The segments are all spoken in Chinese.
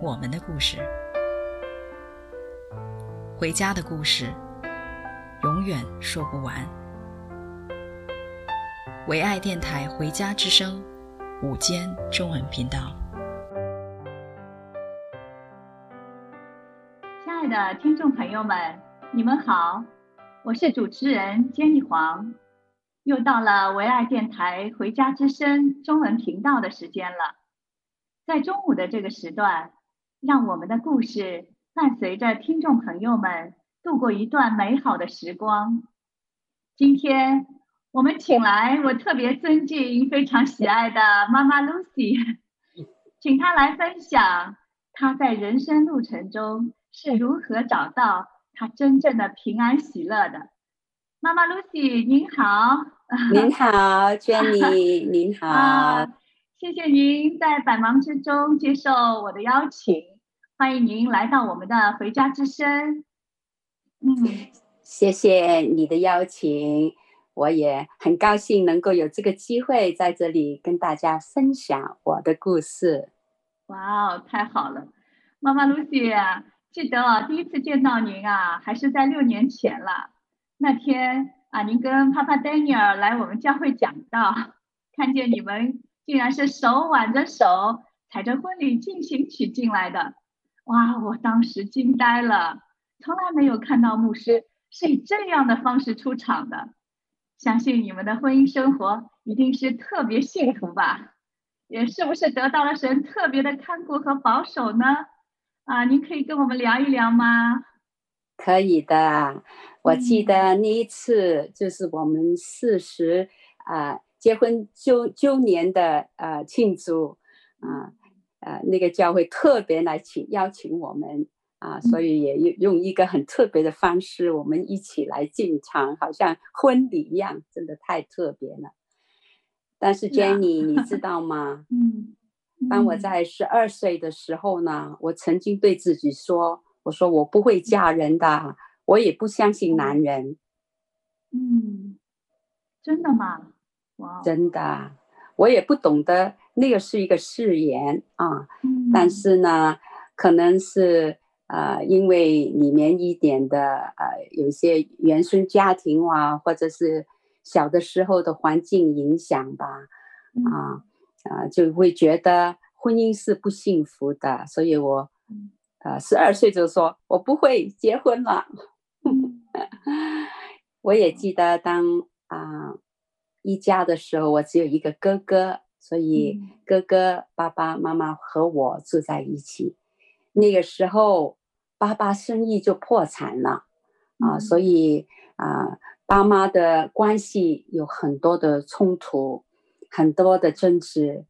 我们的故事，回家的故事，永远说不完。唯爱电台《回家之声》午间中文频道，亲爱的听众朋友们，你们好，我是主持人 Jenny 黄，又到了唯爱电台《回家之声》中文频道的时间了。在中午的这个时段，让我们的故事伴随着听众朋友们度过一段美好的时光。今天。我们请来我特别尊敬、非常喜爱的妈妈 Lucy，请她来分享她在人生路程中是如何找到她真正的平安喜乐的。妈妈 Lucy，您好。您好，Jenny，您好。啊，谢谢您在百忙之中接受我的邀请，欢迎您来到我们的回家之声。嗯，谢谢你的邀请。我也很高兴能够有这个机会在这里跟大家分享我的故事。哇哦，太好了，妈妈 Lucy，记得第一次见到您啊，还是在六年前了。那天啊，您跟 Papa Daniel 来我们教会讲道，看见你们竟然是手挽着手，踩着婚礼进行曲进来的。哇，我当时惊呆了，从来没有看到牧师是以这样的方式出场的。相信你们的婚姻生活一定是特别幸福吧？也是不是得到了神特别的看顾和保守呢？啊，您可以跟我们聊一聊吗？可以的，我记得那一次就是我们四十啊结婚周周年的呃庆祝啊呃那个教会特别来请邀请我们。啊，所以也用用一个很特别的方式，我们一起来进场，好像婚礼一样，真的太特别了。但是 Jenny，你 知道吗？嗯，当我在十二岁的时候呢，我曾经对自己说：“我说我不会嫁人的，我也不相信男人。”嗯，真的吗？哇，真的，我也不懂得那个是一个誓言啊。但是呢，可能是。呃，因为里面一点的呃，有些原生家庭啊，或者是小的时候的环境影响吧，啊啊，就会觉得婚姻是不幸福的，所以我呃十二岁就说我不会结婚了。我也记得当啊、呃、一家的时候，我只有一个哥哥，所以哥哥、爸爸妈妈和我住在一起，那个时候。爸爸生意就破产了，啊，所以啊，爸妈的关系有很多的冲突，很多的争执，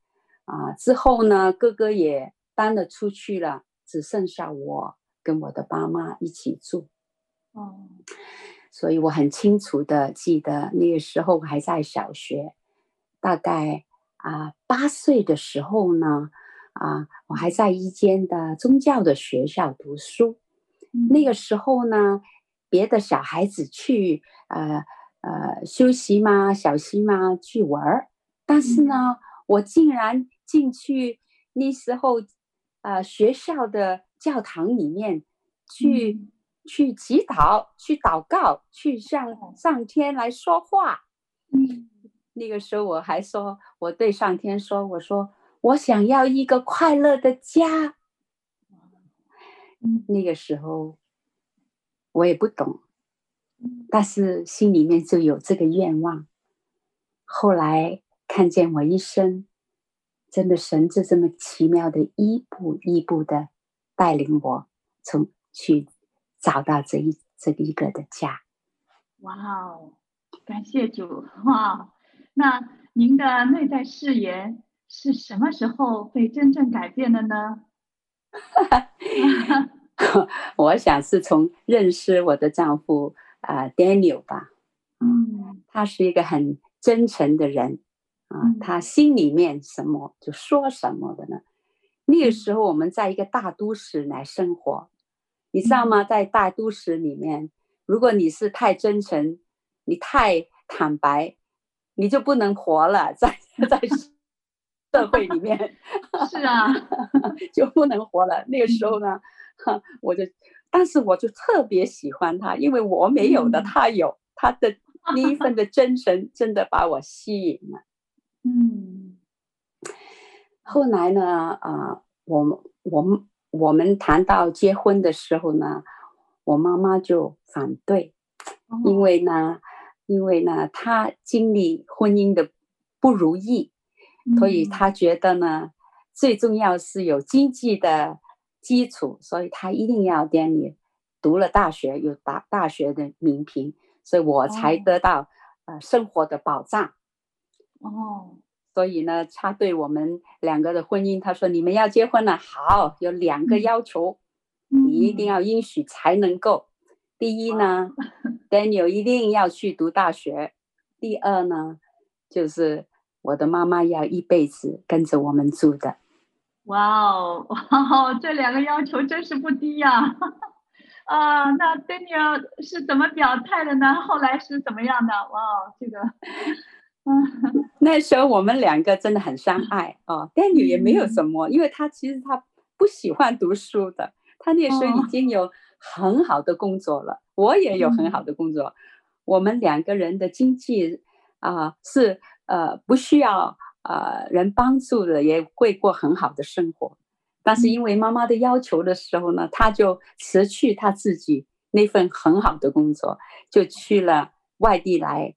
啊，之后呢，哥哥也搬了出去了，只剩下我跟我的爸妈一起住。哦，所以我很清楚的记得那个时候我还在小学，大概啊八岁的时候呢。啊，我还在一间的宗教的学校读书，那个。时候呢，别的小孩子去呃呃休息嘛，小息嘛去玩儿，但是呢，我竟然进去那时候呃学校的教堂里面去、嗯、去祈祷、去祷告、去向上天来说话。嗯，那个时候我还说，我对上天说，我说。我想要一个快乐的家。那个时候我也不懂，但是心里面就有这个愿望。后来看见我一生，真的神就这么奇妙的一步一步的带领我，从去找到这一这一个的家。哇哦，感谢主！哇，那您的内在誓言。是什么时候被真正改变的呢？我想是从认识我的丈夫啊、呃、Daniel 吧。嗯，他是一个很真诚的人啊，他心里面什么就说什么的呢。那个时候我们在一个大都市来生活，你知道吗？在大都市里面，如果你是太真诚，你太坦白，你就不能活了，在 在社会里面。是啊，就不能活了。那个时候呢，我就，但是我就特别喜欢他，因为我没有的他有，他的那一份的真诚真的把我吸引了。嗯。后来呢，啊、呃，我我们我们谈到结婚的时候呢，我妈妈就反对，因为呢，因为呢，她经历婚姻的不如意，所以她觉得呢，最重要是有经济的基础，所以她一定要带你读了大学，有大大学的名凭，所以我才得到呃生活的保障。哦。所以呢，他对我们两个的婚姻，他说：“你们要结婚了，好，有两个要求，嗯、你一定要应许才能够。第一呢，Daniel 一定要去读大学；第二呢，就是我的妈妈要一辈子跟着我们住的。”哇哦，哇哦，这两个要求真是不低呀！啊，那 Daniel 是怎么表态的呢？后来是怎么样的？哇哦，这个。那时候我们两个真的很相爱哦，Daniel 也没有什么，因为他其实他不喜欢读书的，他那时候已经有很好的工作了，我也有很好的工作，我们两个人的经济啊是呃不需要呃人帮助的，也会过很好的生活，但是因为妈妈的要求的时候呢，他就辞去他自己那份很好的工作，就去了外地来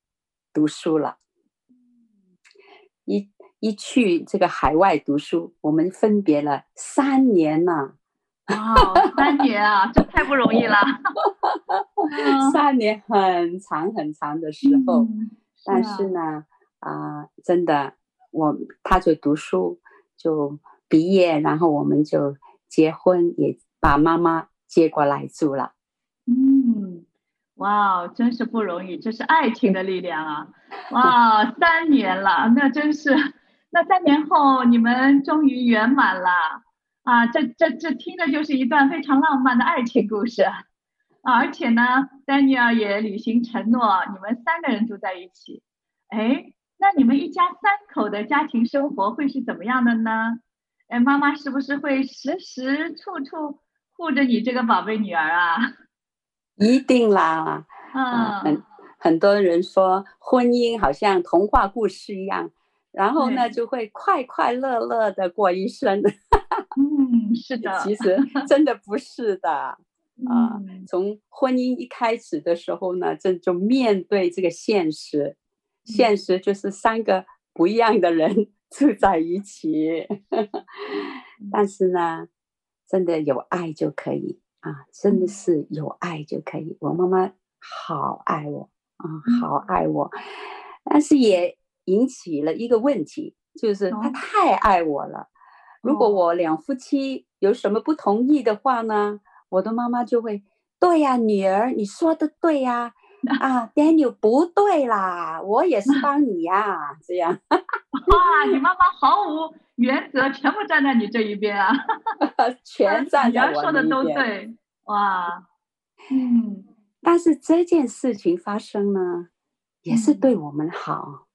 读书了。一一去这个海外读书，我们分别了三年呢。哇，三年啊，这太不容易了。三年很长很长的时候，但是呢，啊、呃，真的，我他就读书就毕业，然后我们就结婚，也把妈妈接过来住了。嗯。哇，真是不容易，这是爱情的力量啊！哇，三年了，那真是，那三年后你们终于圆满了啊！这这这听的就是一段非常浪漫的爱情故事啊！而且呢，Daniel 也履行承诺，你们三个人住在一起。哎，那你们一家三口的家庭生活会是怎么样的呢？哎，妈妈是不是会时时处处护着你这个宝贝女儿啊？一定啦，啊，很很多人说婚姻好像童话故事一样，然后呢就会快快乐乐的过一生。嗯，是的，其实真的不是的。啊。从婚姻一开始的时候呢，这就面对这个现实，现实就是三个不一样的人住在一起，但是呢，真的有爱就可以。啊，真的是有爱就可以。我妈妈好爱我啊，好爱我，但是也引起了一个问题，就是她太爱我了。如果我两夫妻有什么不同意的话呢，我的妈妈就会，对呀，女儿，你说的对呀，啊，Daniel 不对啦，我也是 帮你呀，这样。哇，你妈妈毫无原则，全部站在你这一边啊！全站在我这边。你要说的都对，哇，嗯。但是这件事情发生呢，也是对我们好。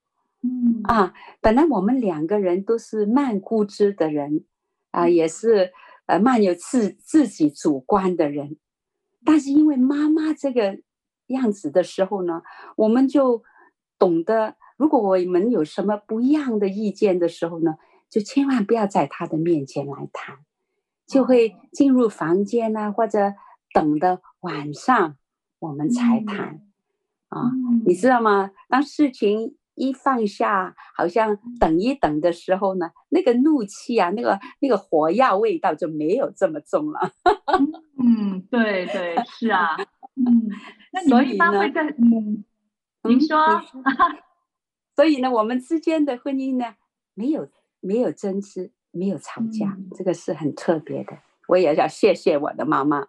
嗯啊，本来我们两个人都是慢固执的人，啊，也是呃慢有自自己主观的人，但是因为妈妈这个样子的时候呢，我们就懂得。如果我们有什么不一样的意见的时候呢，就千万不要在他的面前来谈，就会进入房间啊，或者等的晚上我们才谈。啊，你知道吗？当事情一放下，好像等一等的时候呢，那个怒气啊，那个那个火药味道就没有这么重了。嗯，对对，是啊。嗯，那你一般会在嗯，您说。所以呢，我们之间的婚姻呢，没有没有争执，没有吵架，嗯、这个是很特别的。我也要谢谢我的妈妈。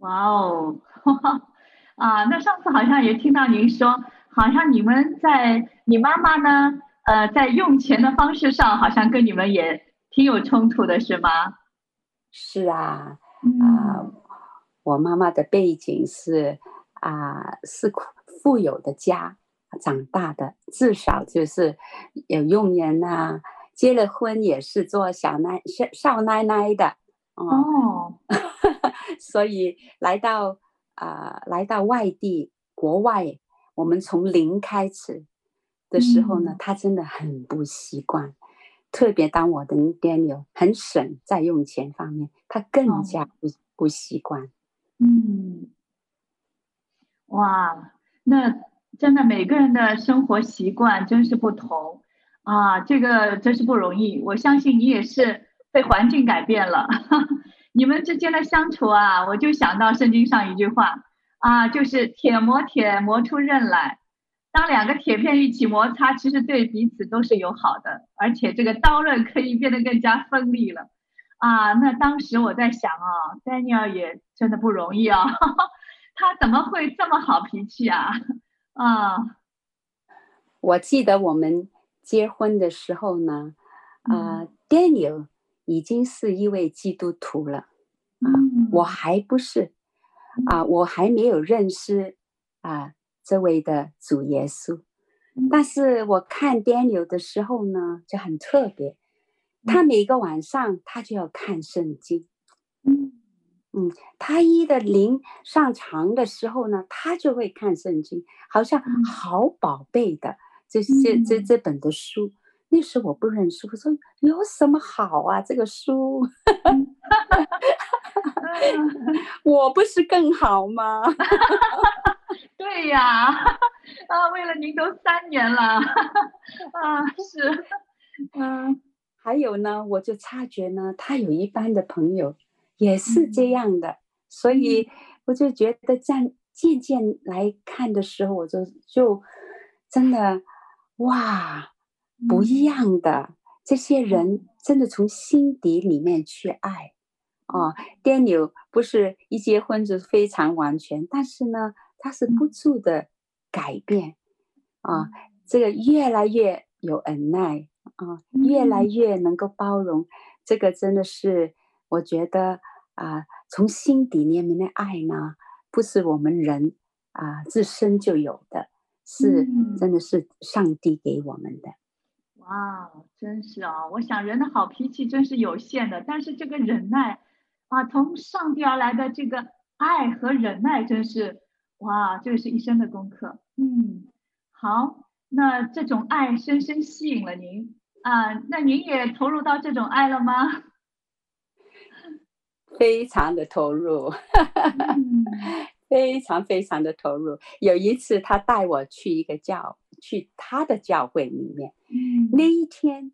哇哦，啊，那上次好像也听到您说，好像你们在你妈妈呢，呃，在用钱的方式上，好像跟你们也挺有冲突的，是吗？是啊，啊、呃，我妈妈的背景是啊、呃，是富有的家长大的，至少就是有佣人啊，结了婚也是做小奶少少奶奶的。哦，所以来到啊、呃，来到外地国外，我们从零开始的时候呢，嗯、他真的很不习惯。特别当我的 Daniel 很省在用钱方面，他更加不、哦、不习惯。嗯，哇，那真的每个人的生活习惯真是不同啊，这个真是不容易。我相信你也是。被环境改变了，你们之间的相处啊，我就想到圣经上一句话啊，就是铁磨铁磨出刃来。当两个铁片一起摩擦，其实对彼此都是友好的，而且这个刀刃可以变得更加锋利了啊。那当时我在想啊，Daniel 也真的不容易啊，哈哈他怎么会这么好脾气啊？啊，我记得我们结婚的时候呢，啊、嗯。uh,，Daniel。已经是一位基督徒了，啊，我。还不是，啊，我还没有认识啊这位的主耶稣，但是我看 Daniel 的时候呢，就很特别，他每个晚上他就要看圣经，嗯嗯，他一的灵上场的时候呢，他就会看圣经，好像好宝贝的，这这这这本的书。那时我不认识，我说有什么好啊？这个书，我不是更好吗？对呀，啊，为了您都三年了，啊，是，嗯，还有呢，我就察觉呢，他有一般的朋友也是这样的，嗯、所以我就觉得这样渐渐来看的时候，我就就真的哇。不一样的。这些人，真的从心底里面去爱。哦。Daniel 不是一结婚就非常完全，但是呢，他是不住的改变。啊、哦，这个越来越有恩爱啊、哦，越来越能够包容。这个真的是我觉得啊，从心底里面的爱呢，不是我们人啊自身就有的，是真的是上帝给我们的。哇，真是啊！我想人的好脾气真是有限的，但是这个忍耐，啊，从上帝而来的这个爱和忍耐，真是哇，这个是一生的功课。嗯，好，那这种爱深深吸引了您啊，那您也投入到这种爱了吗？非常的投入，嗯、非常非常的投入。有一次，他带我去一个教。去他的教会里面，嗯、那一天，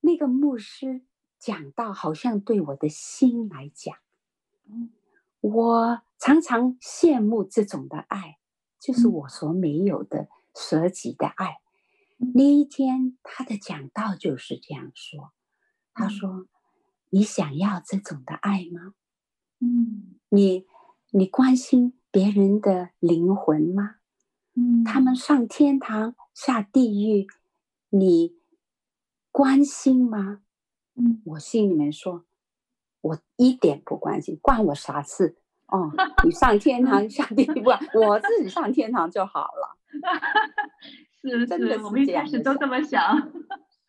那个牧师讲到，好像对我的心来讲，嗯、我常常羡慕这种的爱，就是我所没有的舍己的爱。嗯、那一天，他的讲道就是这样说，他说：“嗯、你想要这种的爱吗？嗯，你你关心别人的灵魂吗？”嗯他们上天堂下地狱，你关心吗？嗯，我心里面说，我一点不关心，关我啥事？哦，你上天堂下地狱不，我自己上天堂就好了。是是，真的是我们一开始都这么想。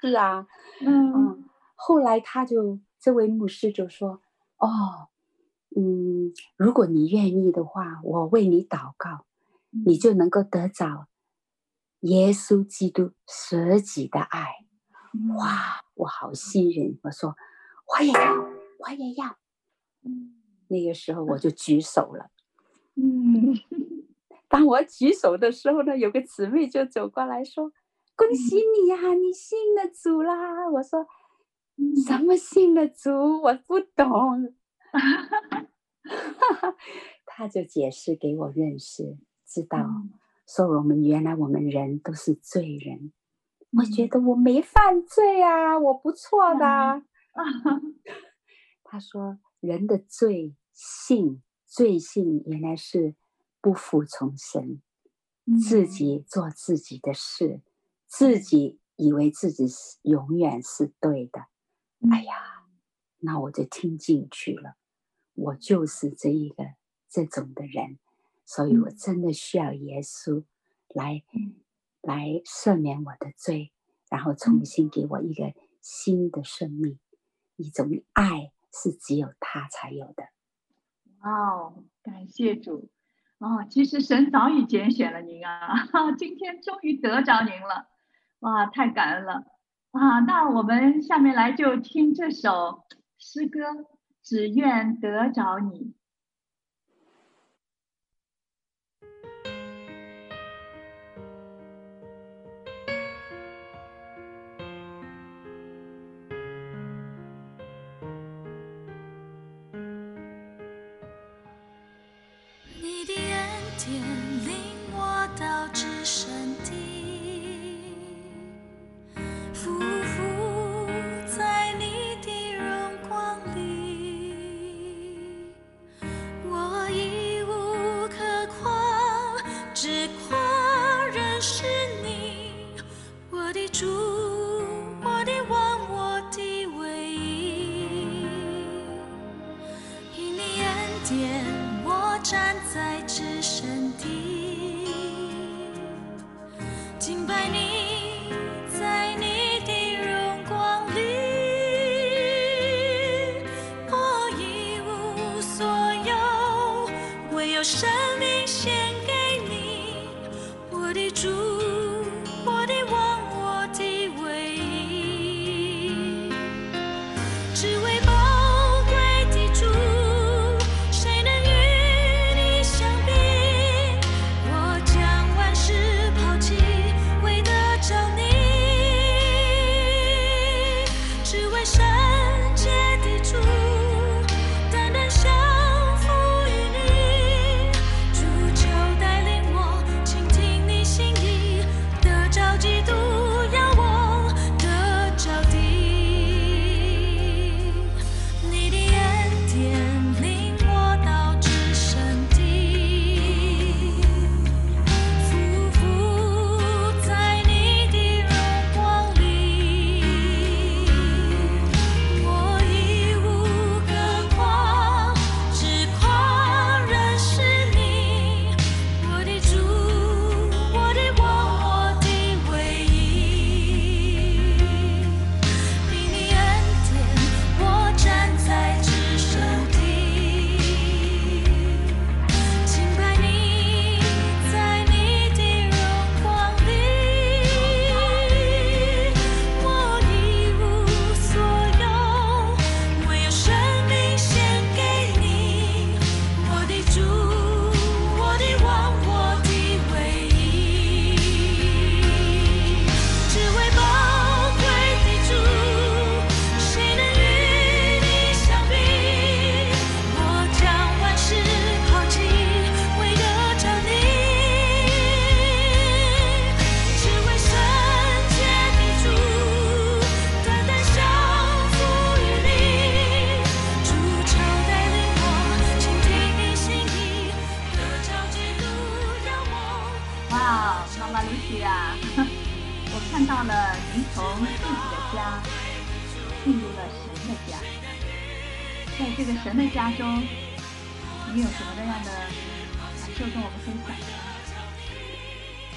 是啊，嗯，嗯，后来他就这位牧师就说，哦，嗯，如果你愿意的话，我为你祷告。你就能够得着耶稣基督舍己的爱，哇！我好吸引，我说我也要，我也要。那个时候我就举手了。嗯，当我举手的时候呢，有个姊妹就走过来说：“恭喜你呀，你信了主啦！”我说：“什么信的主？我不懂。”他就解释给我认识。知道，说我们原来我们人都是罪人，我觉得我没犯罪啊，我不错的。啊 他说人的罪性，罪性原来是不服从神，嗯、自己做自己的事，自己以为自己是永远是对的。嗯、哎呀，那我就听进去了，我就是这一个这种的人，所以我真的需要耶稣来、嗯、来赦免我的罪，然后重新给我一个新的生命，嗯、一种爱。是只有他才有的。哦，感谢主！哦，其实神早已拣选了您啊，今天终于得着您了，哇，太感恩了啊！那我们下面来就听这首诗歌《只愿得着你》。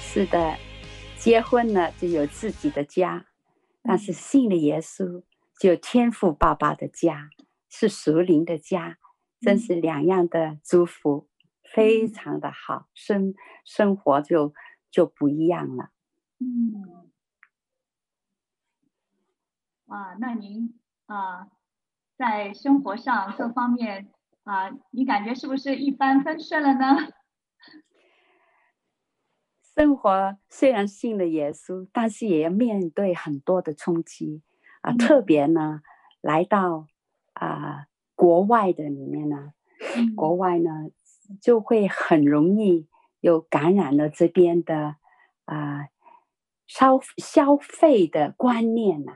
是的，结婚了就有自己的家，但是信了耶稣就有天父爸爸的家，是属灵的家，真是两样的祝福，非常的好，生生活就就不一样了。嗯，啊，那您啊，在生活上各方面啊，你感觉是不是一帆风顺了呢？生活虽然信了耶稣，但是也要面对很多的冲击啊！特别呢，来到啊国外的里面呢，国外呢就会很容易有感染了这边的啊消消费的观念呐。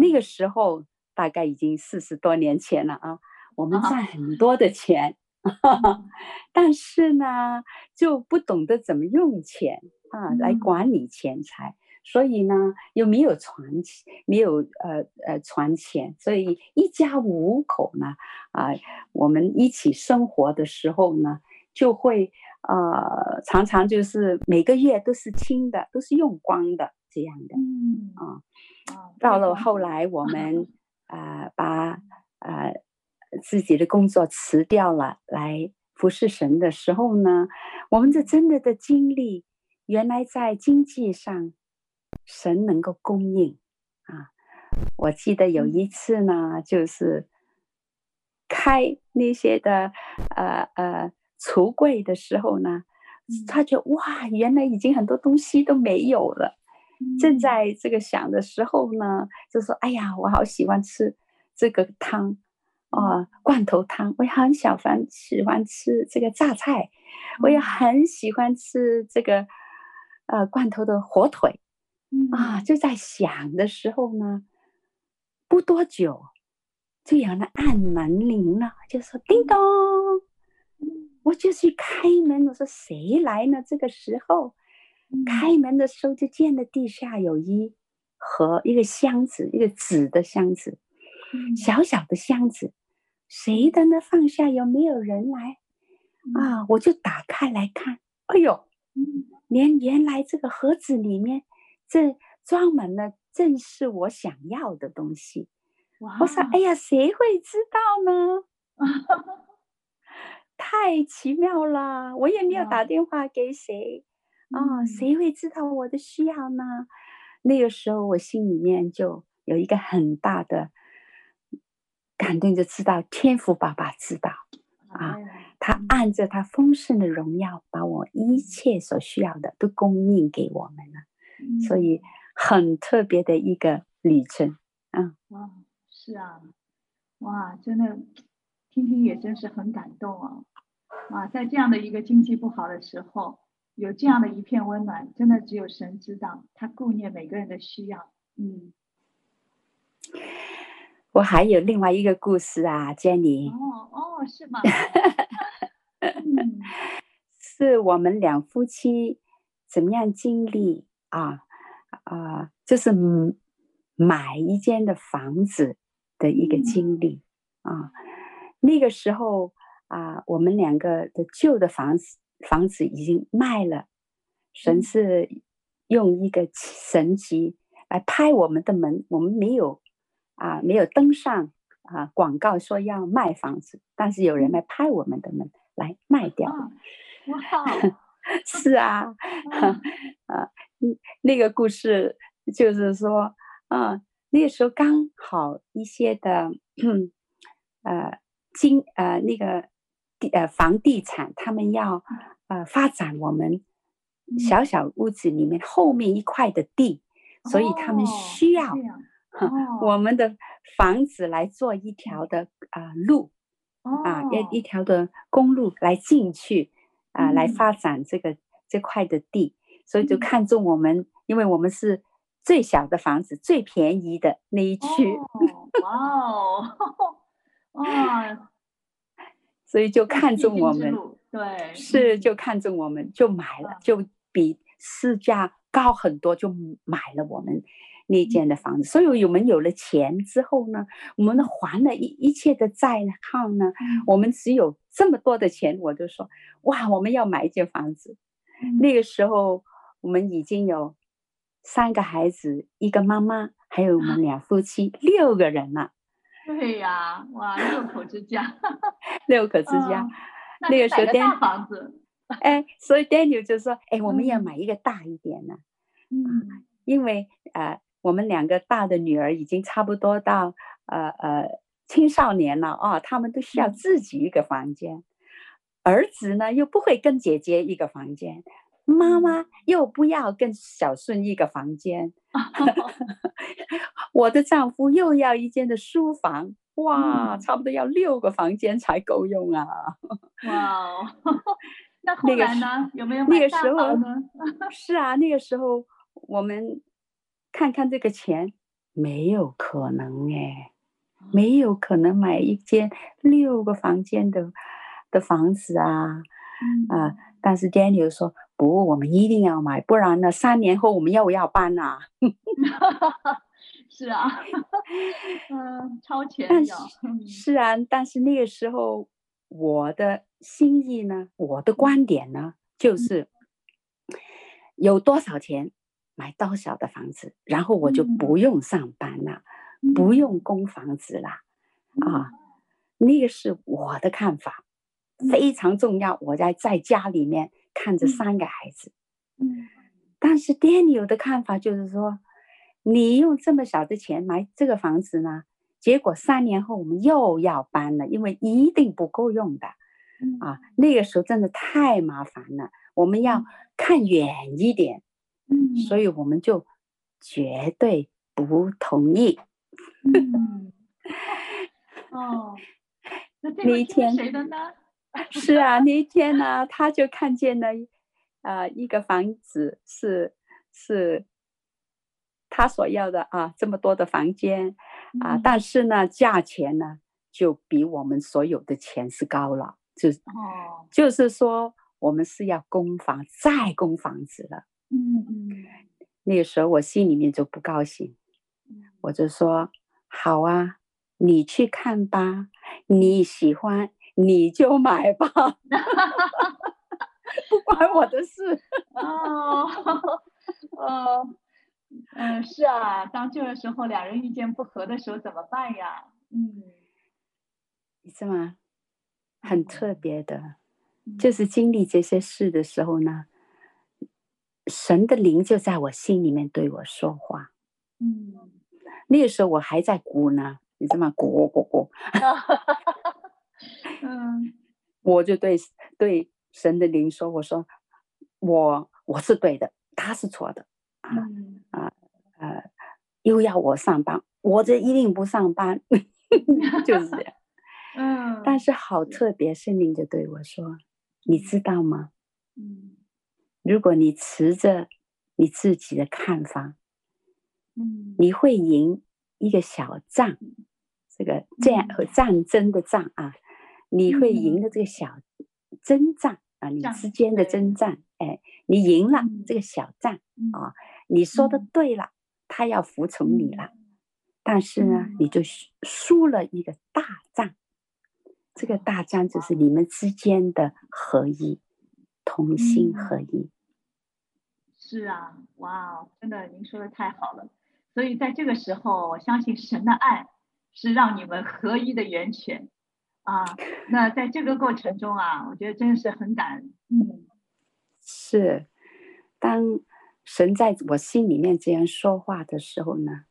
那个时候大概已经四十多年前了啊，我们赚很多的钱，但是呢，就不懂得怎么用钱啊，来管理钱财，所以呢，又没有传钱，没有呃呃传钱，所以一家五口呢，啊，我们一起生活的时候呢，就会呃常常就是每个月都是清的，都是用光的这样的，嗯啊，到了后来我。们啊、呃、把。呃，自己的工作辞掉了，来服侍神的时候呢，我们这真的的经历，原来在经济上，神能够供应啊。我记得有一次呢，就是开那些的呃呃橱柜的时候呢，他就哇，原来已经很多东西都没有了。正在这个想的时候呢，就说：“哎呀，我好喜欢吃。”这个汤，哦，罐头汤，我也很喜欢喜欢吃这个榨菜，我也很喜欢吃这个，呃，罐头的火腿，啊，就在想的时候呢，不多久，就有人按门铃了，就说叮咚，我就去开门，我说谁来呢？这个时候，开门的时候就见了地下有一盒一个箱子，一个纸的箱子。小小的箱子，谁的呢？放下有没有人来？啊，我就打开来看，哎呦，连原来这个盒子里面，这装满了正是我想要的东西。哇我说，哎呀，谁会知道呢？太奇妙了！我也没有打电话给谁啊，谁会知道我的需要呢？那个时候我心里面就有一个很大的。感动就知道天父爸爸知道啊，他按着他丰盛的荣耀，把我一切所需要的都供应给我们了，所以很特别的一个旅程啊！哇，是啊，哇，真的听听也真是很感动啊！啊，在这样的一个经济不好的时候，有这样的一片温暖，真的只有神知道，他顾念每个人的需要，嗯。我还有另外一个故事啊，Jenny。哦哦，是吗？是我们两夫妻怎么样经历啊啊，就是买一间的房子的一个经历啊。那个时候啊，我们两个的旧的房子房子已经卖了，神是用一个神迹来拍我们的门，我们没有。啊，没有登上啊广告说要卖房子，但是有人来拍我们的门来卖掉。哇，是啊，啊，那个故事就是说，啊，那个时候刚好一些的，呃，经呃那个地呃房地产他们要呃发展我们小小屋子里面后面一块的地，所以他们需要。我们的房子来做一条的啊路，啊一一条的公路来进去啊，来发展这个这块的地，所以就看中我们，因为我们是最小的房子，最便宜的那一区。哇哦，哇，所以就看中我们，对，是就看中我们就买了，就比市价高很多，就买了我们。那间的房子，所以我们有了钱之后呢，我们还了一一切的债号呢，我们只有这么多的钱，我就说，哇，我们要买一间房子。那个时候我们已经有三个孩子，一个妈妈，还有我们两夫妻，六个人了。对呀，哇，六口之家，六口之家。那个时候大房子，哎，所以 Daniel 就说，哎，我们要买一个大一点的，嗯，因为呃。我们两个大的女儿已经差不多到呃呃青少年了啊，他们都需要自己一个房间。儿子呢又不会跟姐姐一个房间，妈妈又不要跟小孙一个房间。我的丈夫又要一间的书房，哇，差不多要六个房间才够用啊！哇哦，那后来呢？有没有那个时候呢？是啊，那个时候我们。看看这个钱，没有可能哎，没有可能买一间六个房间的的房子啊，嗯、啊！但是 Daniel 说不，我们一定要买，不然呢，三年后我们要不要搬啊？是啊，嗯，超前要是啊，但是那个时候我的心意呢，我的观点呢，就是有多少钱买多少的房子，然后我就不用上班了。不用供房子啦，啊，那个是我的看法，非常重要。我在在家里面看着三个孩子，嗯，但是 Daniel 的看法就是说，你用这么少的钱买这个房子呢，结果三年后我们又要搬了，因为一定不够用的，啊，那个时候真的太麻烦了，我们要看远一点，嗯，所以我们就绝对不同意。嗯，哦，那天谁的呢？是啊，那一天呢，他就看见了，呃，一个房子是是他所要的啊，这么多的房间啊，但是呢，价钱呢就比我们所有的钱是高了，就哦，就是说我们是要供房再供房子了。嗯嗯，那个时候我心里面就不高兴，我就说。好啊，你去看吧，你喜欢你就买吧，不关我的事。哦，哦，嗯，是啊，当这个时候两人意见不合的时候怎么办呀？嗯，你知道吗？很特别的，就是经历这些事的时候呢，神的灵就在我心里面对我说话。嗯。那个时候我还在鼓呢，你知道吗？鼓鼓鼓，嗯，我就对对神的灵说：“我说我我是对的，他是错的，啊、嗯、啊呃，又要我上班，我这一定不上班，就是这样。嗯，但是好特别，圣灵就对我说：你知道吗？嗯，如果你持着你自己的看法。”嗯，你会赢一个小仗，这个战和。战争的仗啊，你会赢的。这个小征战啊，你之间的征战，哎，你赢了这个小战啊，你说的对了，他要服从你了，但是呢，你就输了一个大仗，这个大仗就是你们之间的合一，同心合一。是啊，哇，真的，您说的太好了。所以在这个时候，我相信神的爱是让你们合一的源泉啊。那在这个过程中啊，我觉得真的是很感恩。嗯，是。当神在我心里面这样说话的时候呢，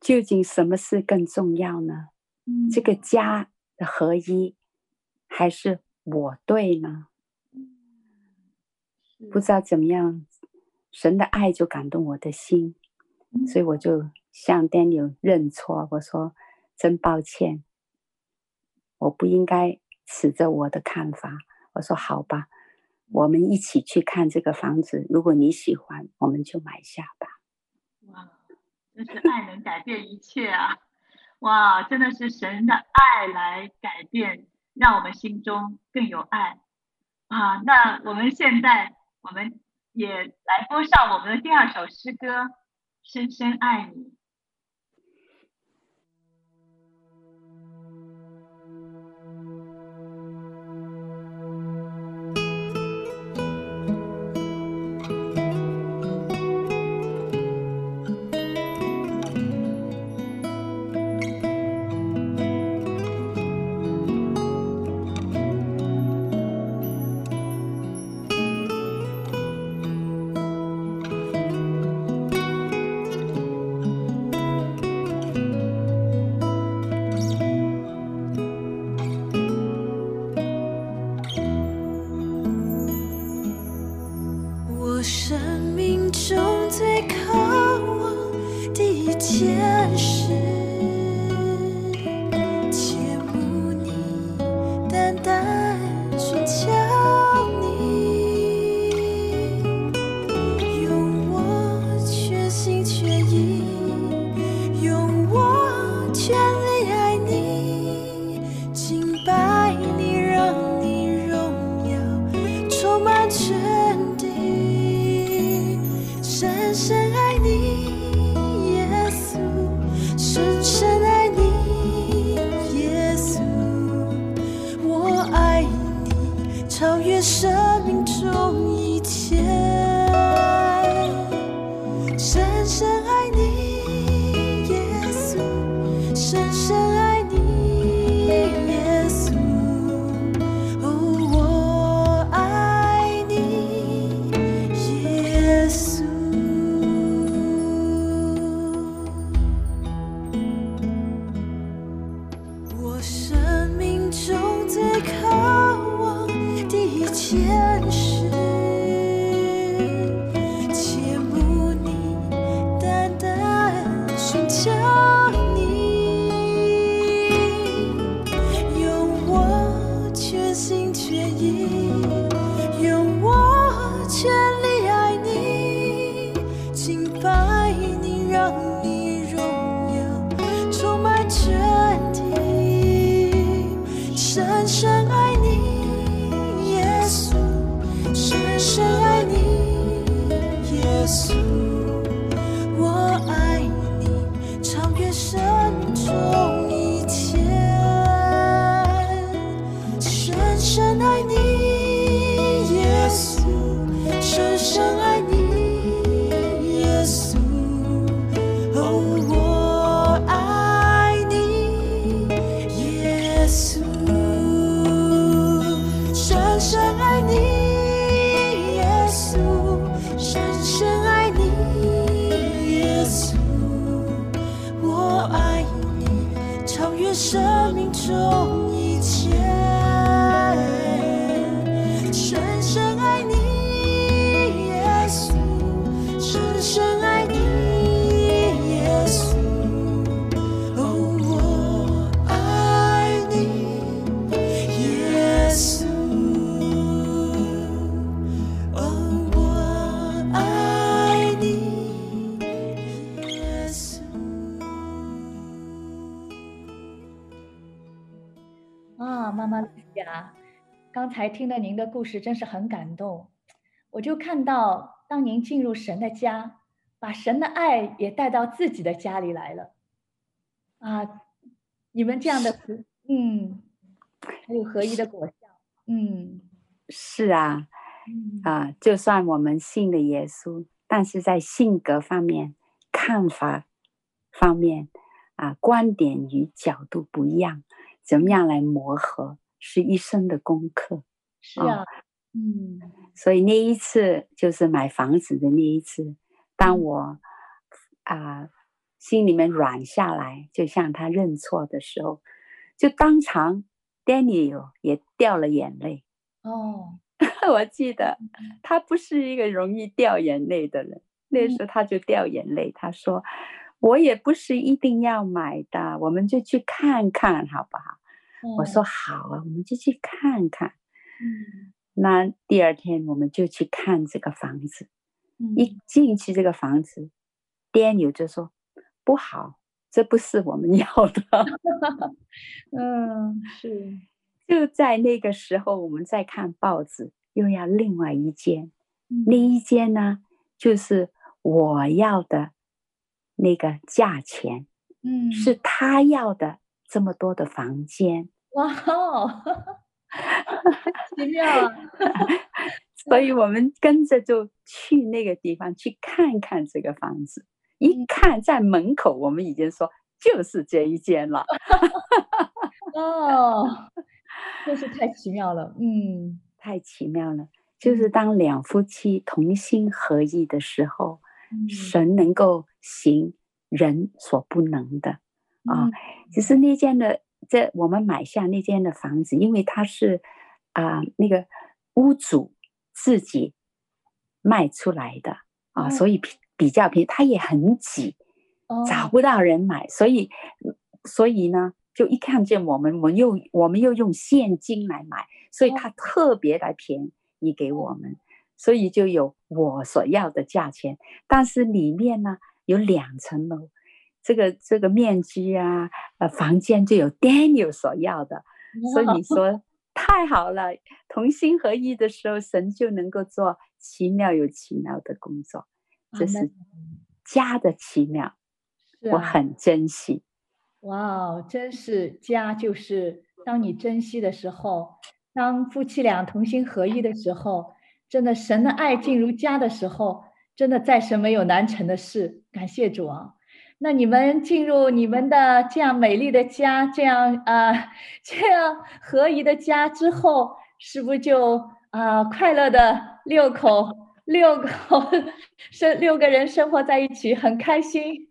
究竟什么事更重要呢？嗯，这个家的合一，还是我对呢？不知道怎么样。神的爱就感动我的心，所以我就向 Daniel 认错。我说：“真抱歉，我不应该持着我的看法。”我说：“好吧，我们一起去看这个房子。如果你喜欢，我们就买下吧。”哇，真是爱能改变一切啊！哇，真的是神的爱来改变，让我们心中更有爱啊！那我们现在，我们。也来播上我们的第二首诗歌《深深爱你》。深深爱你耶稣。深深爱你耶稣。才听了您的故事，真是很感动。我就看到，当您进入神的家，把神的爱也带到自己的家里来了。啊，你们这样的，嗯，还有合一的果效，嗯，是啊，啊，就算我们信了耶稣，但是在性格方面、看法方面，啊，观点与角度不一样，怎么样来磨合？是一生的功课，是啊，嗯，所以那一次就是买房子的那一次，当我啊、呃、心里面软下来，就向他认错的时候，就当场 Daniel 也掉了眼泪。哦，我记得他不是一个容易掉眼泪的人，那时候他就掉眼泪。他说：“我也不是一定要买的，我们就去看看，好不好？”我说好啊，我们就去看看。嗯，那第二天我们就去看这个房子。嗯，一进去这个房子，Daniel 就说不好，这不是我们 要的。嗯，是。就在那个时候，我们在看报纸，又要另外一间。嗯，那一间呢，就是我要的那个价钱。嗯，是他要的。这么多的房间，哇哦，奇妙啊！所以我们跟着就去那个地方去看看这个房子。一看在门口，我们已经说就是这一间了。哦，真是太奇妙了，嗯，太奇妙了。就是当两夫妻同心合意的时候，嗯、神能够行人所不能的。啊，其实、嗯、那间的这我们买下那间的房子，因为它是啊、呃、那个屋主自己卖出来的啊，哦、所以比比较便宜，它也很挤，哦、找。不到人买，所以所以呢，就一看见我们，我们又我们又用现金来买，所以他特别来便宜给我们，哦、所以就有我所要的价钱，但是里面呢有两层楼。这个这个面积啊，呃，房间就有 Daniel 所要的，所以你说太好了，同心合意的时候，神就能够做奇妙有奇妙的工作，这是家的奇妙，我很珍惜。哇哦，真是家，就是当你珍惜的时候，当夫妻俩同心合意的时候，真的神的爱进入家的时候，真的再神没有难成的事。感谢主啊！那你们进入你们的这样美丽的家，这样啊、呃，这样合宜的家之后，是不是就啊、呃、快乐的六口六口生六个人生活在一起，很开心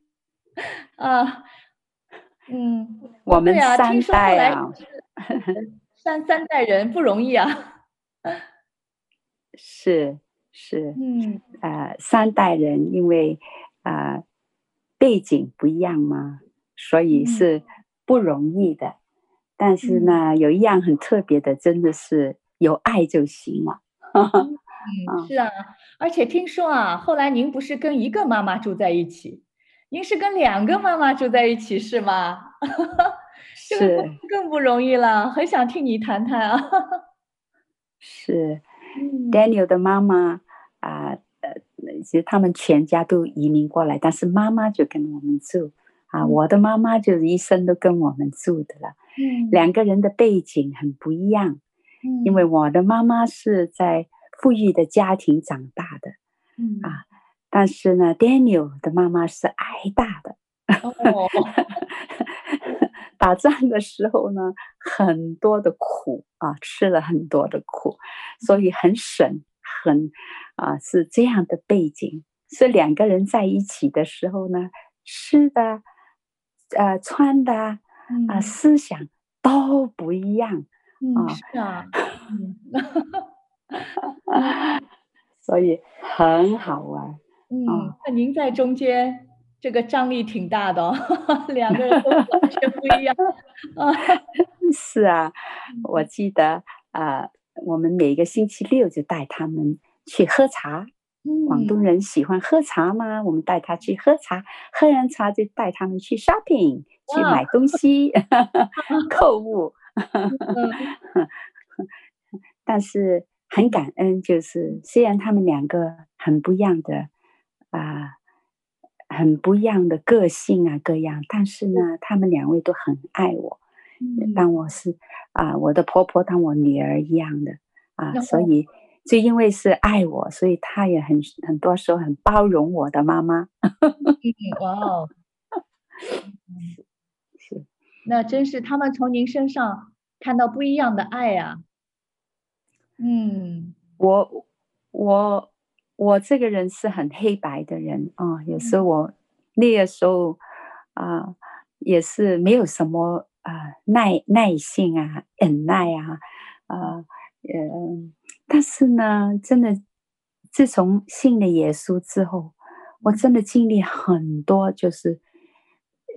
啊？嗯，我们三代啊，三 三代人不容易啊。是是，嗯，呃，三代人因为啊、呃、背景不一样嘛，所以是不容易的。嗯、但是呢，有一样很特别的，真的是有爱就行了。嗯，是啊，而且听说啊，后来您不是跟一个妈妈住在一起，您是跟两个妈妈住在一起，是吗？是，更不容易了，很想听你谈谈啊。是，Daniel 的妈妈啊，呃，其实他们全家都移民过来，但是妈妈就跟我们住啊。嗯、我的妈妈就是一生都跟我们住的了。嗯，两个人的背景很不一样。嗯，因为我的妈妈是在富裕的家庭长大的。嗯啊，但是呢，Daniel 的妈妈是挨打的。哦。打仗的时候呢，很多的苦啊，吃了很多的苦，所以很省，很啊，是这样的背景。是两个人在一起的时候呢，吃的、呃，穿的啊，嗯、思想都不一样啊。是啊，所以很好玩。嗯，那您在中间。这个张力挺大的哦，两个人都完全不一样啊！是啊，我记得啊、呃，我们每个星期六就带他们去喝茶。嗯，广东人喜欢喝茶吗，我们带他去喝茶，喝完茶就带他们去 shopping，去买东西，购物。但是很感恩，就是虽然他们两个很不一样的啊。呃很不一样的个性啊，各样，但是呢，他们两位都很爱我，嗯、当我是啊、呃，我的婆婆当我女儿一样的啊，嗯、所以就因为是爱我，所以她也很很多时候很包容我的妈妈。哇哦，是，那真是他们从您身上看到不一样的爱啊。嗯，我我。我这个人是很黑白的人啊，有时候我那个时候啊，也是没有什么啊耐耐性啊、忍耐啊，啊，嗯，但是呢，真的自从信了耶稣之后，我真的经历很多，就是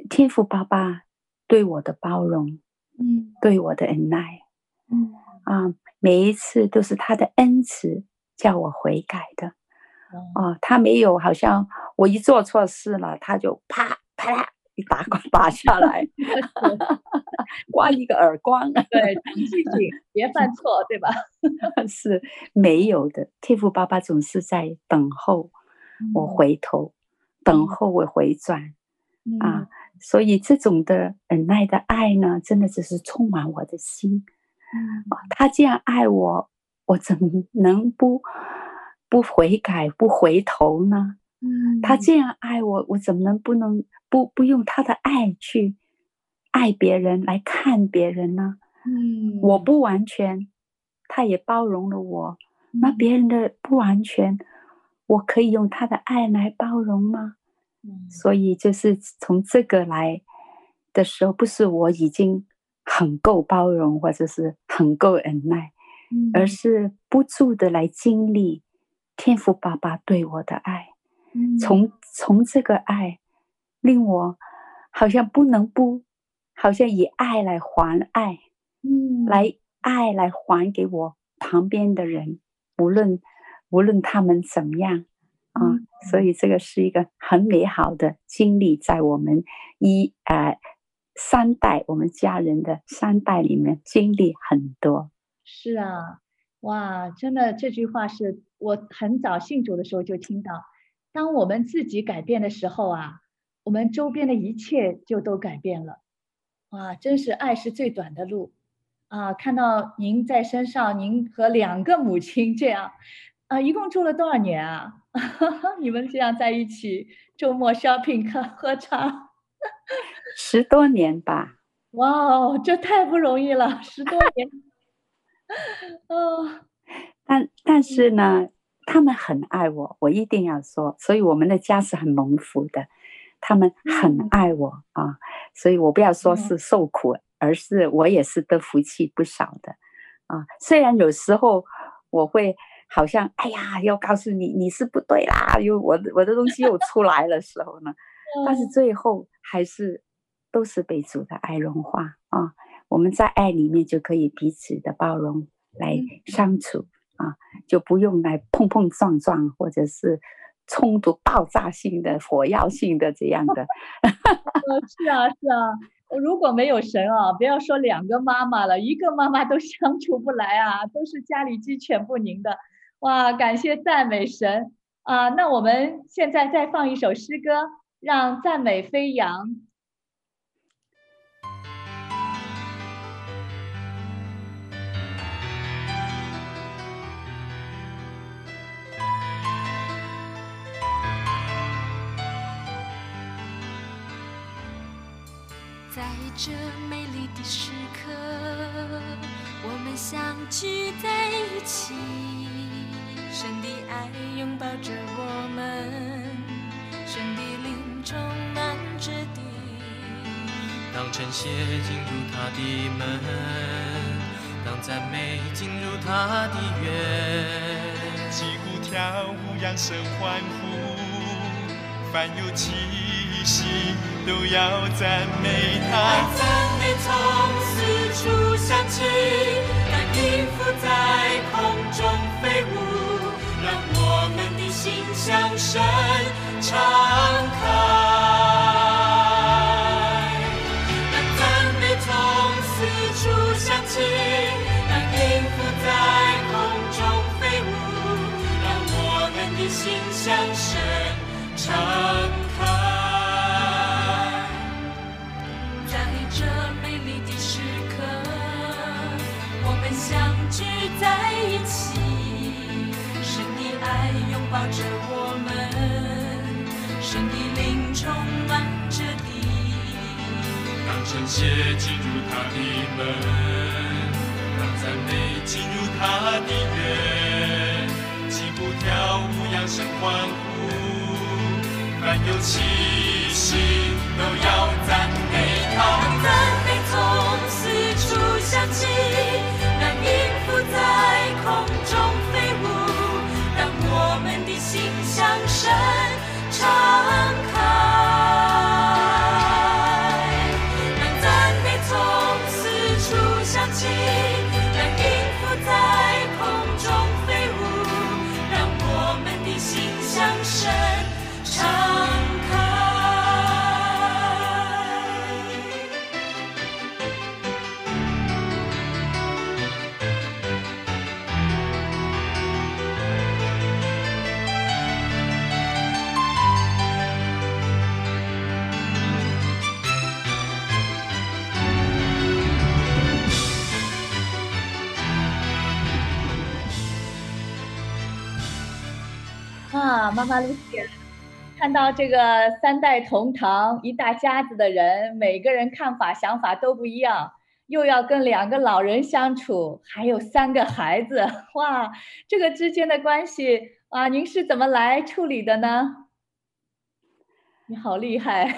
天父爸爸对我的包容，嗯，对我的恩爱，嗯啊，每一次都是他的恩慈叫我悔改的。哦，他没有，好像我一做错事了，他就啪啪啦一打光打下来 刮一个耳光。对，提醒别犯错，对吧？是没有的，天父爸爸总是在等候我回头，嗯、等候我回转、嗯、啊，所以这种的忍耐的爱呢，真的只是充满我的心。嗯、他这样爱我，我怎么能不？不悔改，不回头呢？嗯，他这样爱我，我怎么能不能不不用他的爱去爱别人，来看别人呢？嗯，我不完全，他也包容了我。嗯、那别人的不完全，我可以用他的爱来包容吗？嗯，所以就是从这个来的时候，不是我已经很够包容，或者是很够忍耐，嗯、而是不住的来经历。天父爸爸对我的爱，嗯、从从这个爱，令我好像不能不，好像以爱来还爱，嗯，来爱来还给我旁边的人，无论无论他们怎么样啊，嗯、所以这个是一个很美好的经历，在我们一呃三代我们家人的三代里面经历很多。是啊。哇，真的，这句话是我很早信主的时候就听到。当我们自己改变的时候啊，我们周边的一切就都改变了。哇，真是爱是最短的路啊！看到您在身上，您和两个母亲这样啊，一共住了多少年啊？你们这样在一起，周末 shopping 喝喝茶，十多年吧。哇哦，这太不容易了，十多年。哦，但但是呢，他们很爱我，我一定要说，所以我们的家是很蒙福的。他们很爱我啊，所以我不要说是受苦，而是我也是得福气不少的啊。虽然有时候我会好像哎呀，要告诉你你是不对啦，又我的我的东西又出来的时候呢，但是最后还是都是被主的爱融化啊。我们在爱里面就可以彼此的包容来相处啊，就不用来碰碰撞撞或者是。冲突、爆炸性的、火药性的这样的，是啊，是啊。如果没有神啊，不要说两个妈妈了，一个妈妈都相处不来啊，都是家里鸡犬不宁的。哇，感谢赞美神啊！那我们现在再放一首诗歌，让赞美飞扬。在这美丽的时刻，我们相聚在一起，神的爱拥抱着我们，神的灵充满着地。当晨曦进入他的门，当赞美进入他的园，击鼓跳舞，扬声欢呼，凡有气息都要赞美他，赞美从四处响起，让音符在空中飞舞，让我们的心向神敞开。让赞美从四处响起，让音符在空中飞舞，让我们的心向神敞开。抱着我们，神的灵充满着地。当晨曦进入他的门，当赞美进入他的园，击鼓跳舞，扬声欢呼，凡有气息都要赞美他。神啊，妈妈露西，看到这个三代同堂，一大家子的人，每个人看法想法都不一样，又要跟两个老人相处，还有三个孩子，哇，这个之间的关系啊，您是怎么来处理的呢？你好厉害！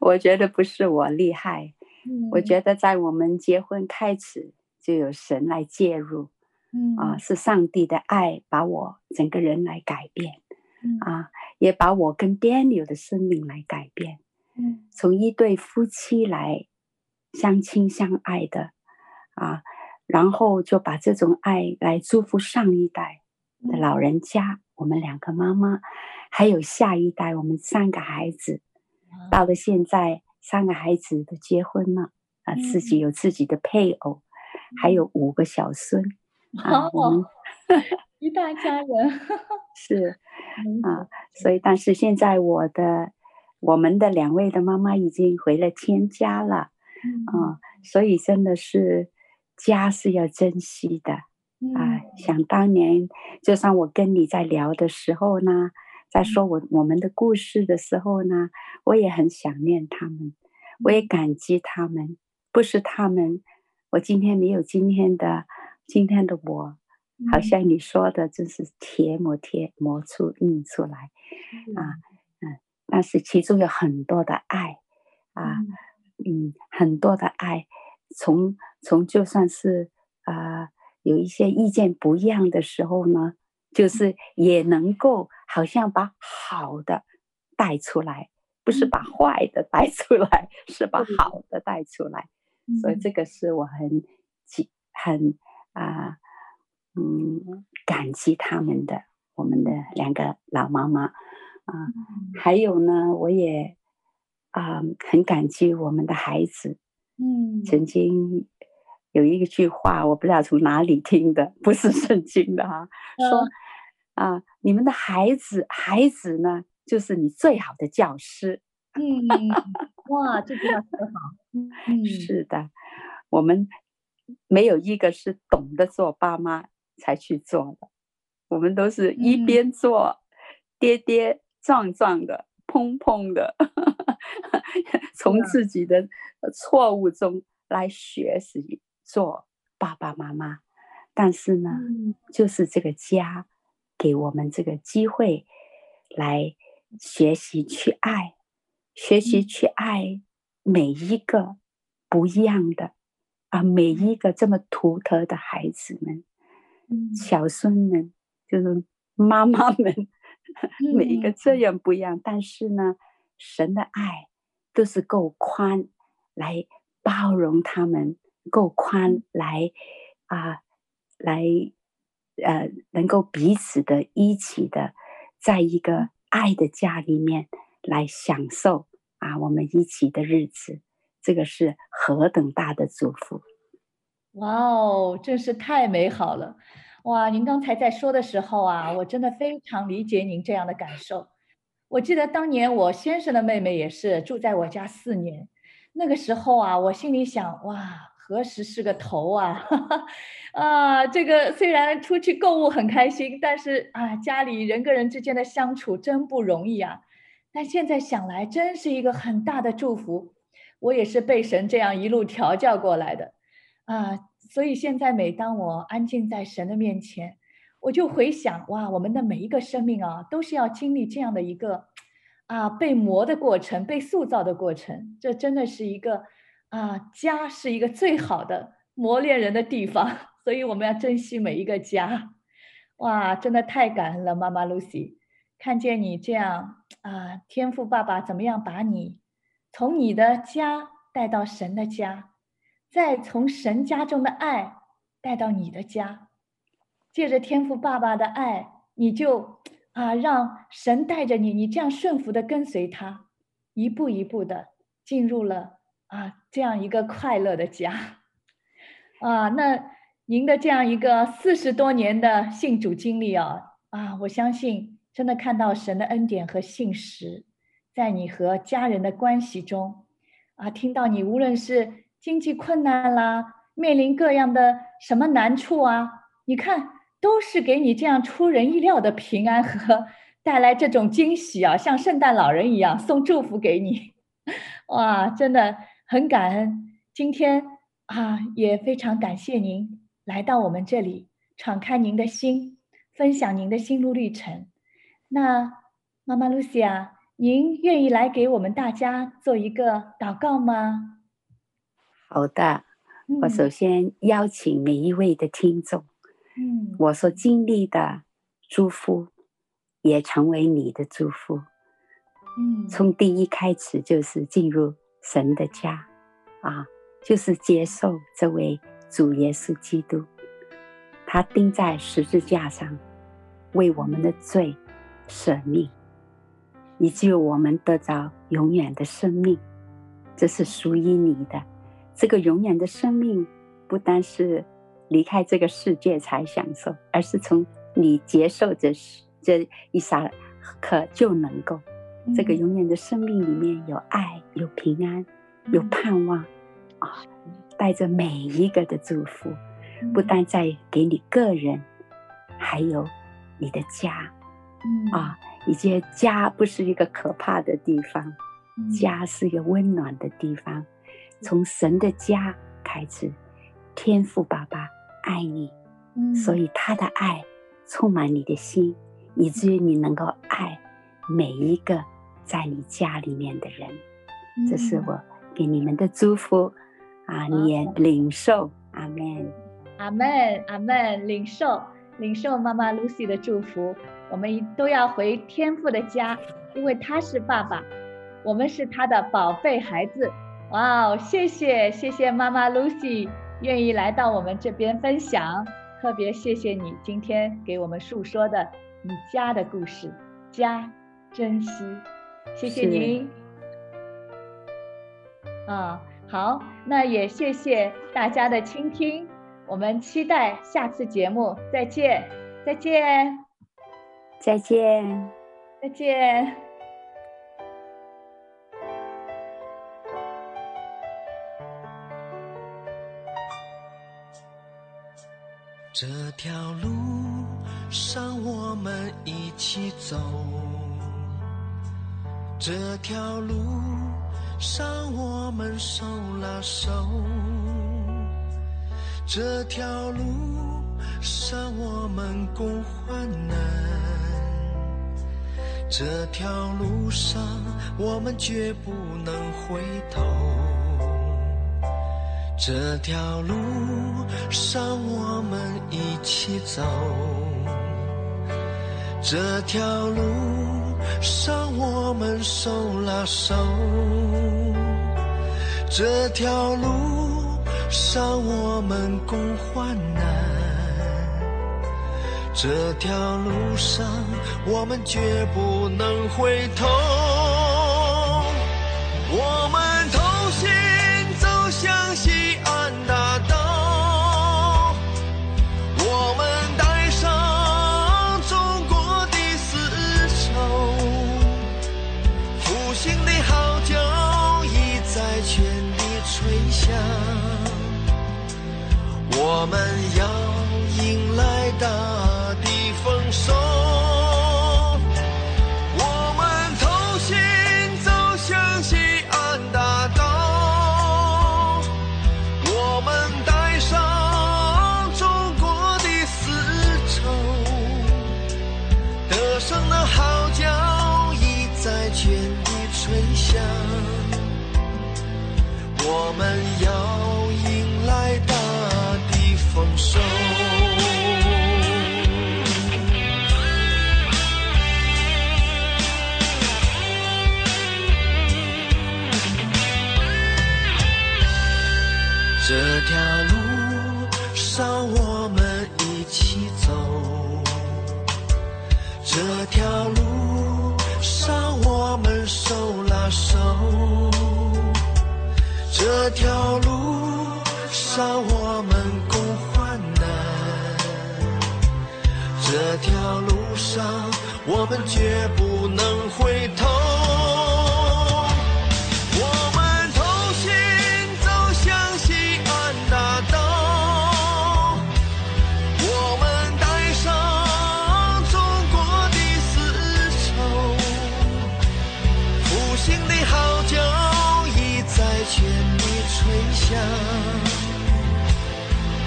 我觉得不是我厉害，嗯，我觉得在我们结婚开始就有神来介入。嗯。啊，是上帝的爱把我整个人来改变，嗯、啊，也把我跟 Daniel 的生命来改变。嗯，从一对夫妻来相亲相爱的，啊，然后就把这种爱来祝福上一代的老人家，嗯、我们两个妈妈，还有下一代我们三个孩子，嗯、到了现在三个孩子都结婚了，啊，嗯、自己有自己的配偶，嗯、还有五个小孙。啊，我们一大家人 是啊，所以但是现在我的我们的两位的妈妈已经回了天家了，嗯、啊，所以真的是家是要珍惜的、嗯、啊。想当年，就像我跟你在聊的时候呢，在说我我们的故事的时候呢，我也很想念他们，我也感激他们，不是他们，我今天没有今天的。今天的我，好像你说的，就是贴磨贴磨出印出来，嗯、啊，嗯，但是其中有很多的爱啊，嗯，很多的爱，从从就算是啊、呃、有一些意见不一样的时候呢，就是也能够好像把好的带出来，不是把坏的带出来，是把好的带出来，所以这个是我很很啊、呃、嗯感激他们的，我们的两个老妈妈。啊，还有呢，我也啊很感激我们的孩子。嗯，曾经有一句话，我不知道从哪里听的，不是圣经的哈，说啊，你们的孩子，孩子呢，就是你最好的教师。嗯，哇，这句话很好。嗯，是的，我们没有一个是懂得做爸妈才去做的，我们都是一边做，跌跌撞撞的，砰砰的，从自己的错误中来学习做爸爸妈妈。但是呢，嗯、就是这个家给我们这个机会来学习去爱，学习去爱每一个不一样的啊，每一个这么独特的孩子们，嗯、小孙们，就是妈妈们。每一个这样不一样，嗯、但是呢，神的爱都是够宽来包容他们，够宽来啊、呃，来呃，能够彼此的一起的，在一个爱的家里面来享受啊，我们一起的日子，这个是何等大的祝福！哇哦，真是太美好了。哇，您刚才在说的时候啊，我真的非常理解您这样的感受。我记得当年我先生的妹妹也是住在我家四年，那个时候啊，我心里想，哇，何时是个头啊？啊，这个虽然出去购物很开心，但是啊，家里人跟人之间的相处真不容易啊。但现在想来，真是一个很大的祝福。我也是被神这样一路调教过来的啊。所以现在，每当我安静在神的面前，我就回想：哇，我们的每一个生命啊，都是要经历这样的一个啊被磨的过程，被塑造的过程。这真的是一个啊，家是一个最好的磨练人的地方。所以我们要珍惜每一个家。哇，真的太感恩了，妈妈 Lucy，看见你这样啊，天赋爸爸怎么样把你从你的家带到神的家。再从神家中的爱带到你的家，借着天父爸爸的爱，你就啊让神带着你，你这样顺服的跟随他，一步一步的进入了啊这样一个快乐的家，啊，那您的这样一个四十多年的信主经历啊啊，我相信真的看到神的恩典和信实，在你和家人的关系中，啊，听到你无论是。经济困难啦，面临各样的什么难处啊？你看，都是给你这样出人意料的平安和带来这种惊喜啊，像圣诞老人一样送祝福给你，哇，真的很感恩。今天啊，也非常感谢您来到我们这里，敞开您的心，分享您的心路历程。那妈妈露西亚，您愿意来给我们大家做一个祷告吗？好的，我首先邀请每一位的听众，嗯，我所经历的祝福，也成为你的祝福，嗯，从第一开始就是进入神的家，啊，就是接受这位主耶稣基督，他钉在十字架上，为我们的罪舍命，以至于我们得着永远的生命，这是属于你的。这个永远的生命，不单是离开这个世界才享受，而是从你接受这这一刹刻就能够。这个永远的生命里面有爱，有平安，有盼望啊，带着每一个的祝福，不单在给你个人，还有你的家啊，以及家不是一个可怕的地方，家是一个温暖的地方。从神的家开始，天父爸爸爱你，嗯，所以他的爱充满你的心，以至于你能够爱每一个在你家里面的人。这是我给你们的祝福啊！你也领受，阿门，阿门，阿门，领受，领受妈妈 Lucy 的祝福。我们都要回天父的家，因为他是爸爸，我们是他的宝贝孩子。哇哦，谢谢，谢谢妈妈 Lucy 愿意来到我们这边分享，特别谢谢你今天给我们诉说的你家的故事，家珍惜，谢谢您。啊，好，那也谢谢大家的倾听，我们期待下次节目，再见，再见，再见，再见。这条路上我们一起走，这条路。上我们手拉手，这条路上我们共患难，这条路上我们绝不能回头，这条路上我们一起走，这条路。上我们手拉手，这条路上我们共患难，这条路上我们绝不能回头，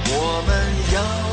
我们要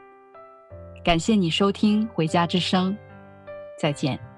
感谢你收听《回家之声》，再见。